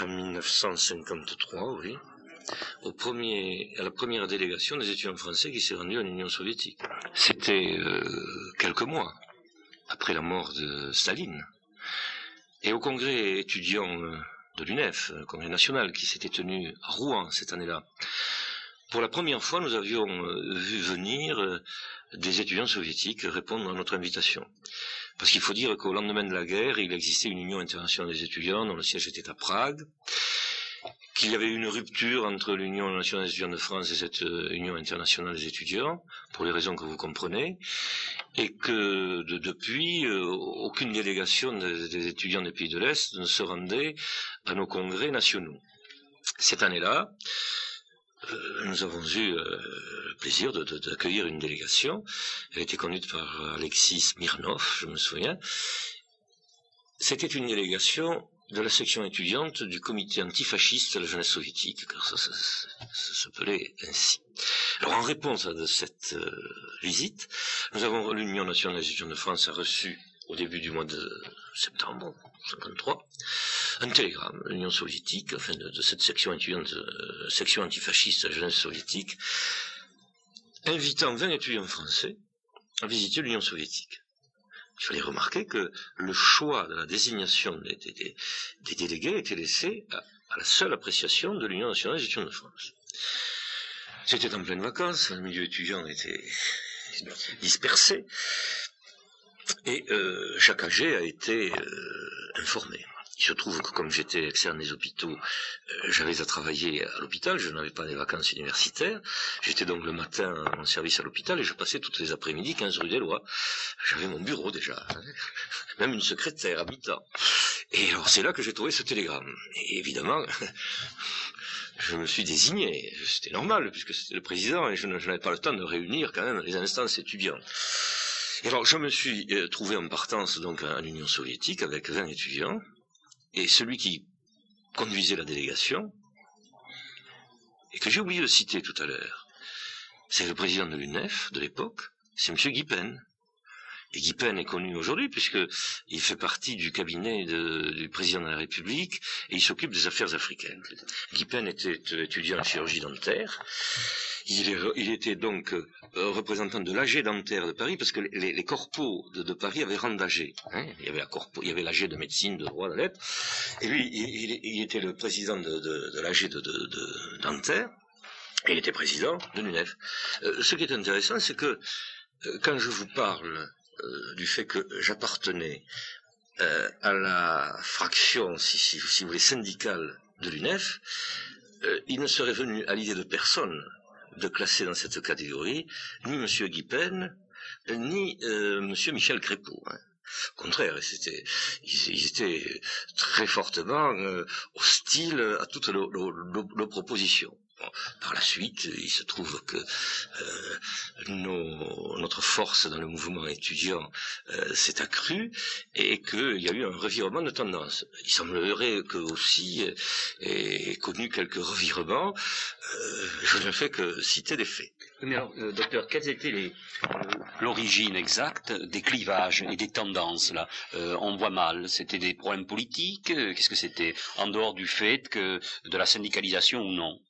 C: en 1953, oui, au premier, à la première délégation des étudiants français qui s'est rendue en Union soviétique. C'était euh, quelques mois après la mort de Staline. Et au congrès étudiant euh, de l'UNEF, le congrès national, qui s'était tenu à Rouen cette année-là. Pour la première fois, nous avions vu venir des étudiants soviétiques répondre à notre invitation. Parce qu'il faut dire qu'au lendemain de la guerre, il existait une union internationale des étudiants dont le siège était à Prague, qu'il y avait une rupture entre l'Union nationale des étudiants de France et cette euh, Union internationale des étudiants, pour les raisons que vous comprenez, et que depuis, euh, aucune délégation des, étudiants des pays de l'Est ne se rendait à nos congrès nationaux. Cette année-là, euh, nous avons eu le plaisir d'accueillir une délégation. Elle était conduite par Alexis Smirnov, je me souviens. C'était une délégation de la section étudiante du comité antifasciste de la jeunesse soviétique, car ça, s'appelait ainsi. Alors en réponse à cette euh, visite, nous avons l'Union nationale des étudiants de France a reçu au début du mois de septembre 53 un télégramme de l'Union soviétique, enfin de, cette section étudiante, euh, section antifasciste de la jeunesse soviétique, invitant 20 étudiants français à visiter l'Union soviétique il fallait remarquer que le choix de la désignation des, délégués était laissé à, la seule appréciation de l'Union nationale des étudiants de France. C'était en pleine vacances, le milieu étudiant était dispersé, et euh, chaque AG a été euh, informé. Il se trouve que comme j'étais externe des hôpitaux, euh, j'avais à travailler à l'hôpital, je n'avais pas des vacances universitaires. J'étais donc le matin en service à l'hôpital et je passais toutes les après-midi 15 rue des Lois. J'avais mon bureau déjà, hein. même une secrétaire à mi-temps. Et alors c'est là que j'ai trouvé ce télégramme. Et évidemment, je me suis désigné. C'était normal puisque c'était le président et je n'avais pas le temps de réunir quand même les instances étudiantes. Et alors je me suis euh, trouvé en partance donc à l'Union soviétique avec 20 étudiants et celui qui conduisait la délégation, et que j'ai oublié de citer tout à l'heure, c'est le président de l'UNEF de l'époque, c'est M. Guipen. Et Guipen est connu aujourd'hui puisqu'il fait partie du cabinet du président de la République et il s'occupe des affaires africaines. Guipen était étudiant en chirurgie dentaire il, était donc euh, représentant de l'AG dentaire de Paris, parce que les, les corpos de, Paris avaient rang d'AG. Hein. il y avait il avait l'AG de médecine, de droit, de lettres. Et lui, il, était le président de, de, l'AG de, dentaire, et il était président de l'UNEF. Euh, ce qui est intéressant, c'est que euh, quand je vous parle du fait que j'appartenais à la fraction, si, si, si, vous voulez, syndicale de l'UNEF, il ne serait venu à l'idée de personne de classer dans cette catégorie ni M. Guipen, ni euh, M. Michel Crépeau. Hein. Au contraire, c'était, ils, étaient très fortement euh, hostiles à toutes nos par la suite, il se trouve que euh, notre force dans le mouvement étudiant euh, s'est accrue et qu'il y a eu un revirement de tendance. Il semblerait que aussi ait connu quelques revirements. Euh, je ne fais que citer des faits.
B: Mais docteur, quelles étaient l'origine exacte des clivages et des tendances là? On voit mal. C'était des problèmes politiques? Qu'est-ce que c'était? En dehors du fait que de la syndicalisation ou non?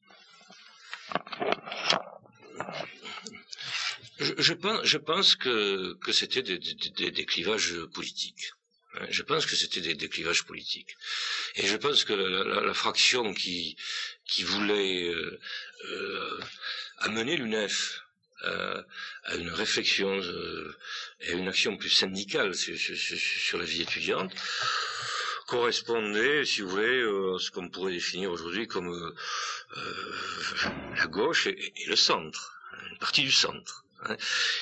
C: Je, pense, je pense que, c'était des, des, clivages politiques. Hein. Je pense que c'était des, clivages politiques. Et je pense que la, fraction qui, voulait euh, euh, amener l'UNEF euh, à une réflexion et à une action plus syndicale sur la vie étudiante, correspondait, si vous voulez, à ce qu'on pourrait définir aujourd'hui comme euh, la gauche et, le centre, une partie du centre. Hein.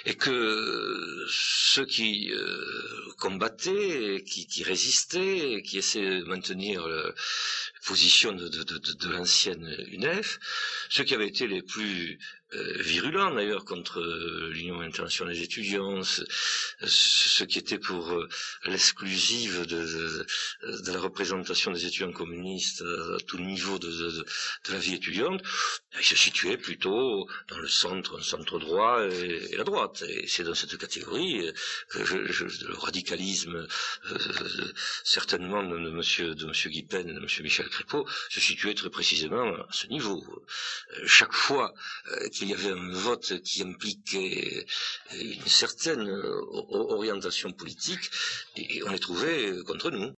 C: et que ceux qui euh, combattaient, qui, résistaient, qui essaient de maintenir la position de, de, de, de l'ancienne UNEF, ceux qui avaient été les plus euh, virulent d'ailleurs contre euh, l'Union internationale des étudiants, ce, qui était pour euh, l'exclusive de, de, la représentation des étudiants communistes à, tout niveau de, de, la vie étudiante, il se situait plutôt dans le centre, un centre droit et, la droite. Et c'est dans cette catégorie que je, le radicalisme, certainement de, de monsieur de monsieur Guipen et de monsieur Michel Se situait très précisément à ce niveau. chaque fois il y avait un vote qui impliquait une certaine orientation politique, on les trouvait contre nous.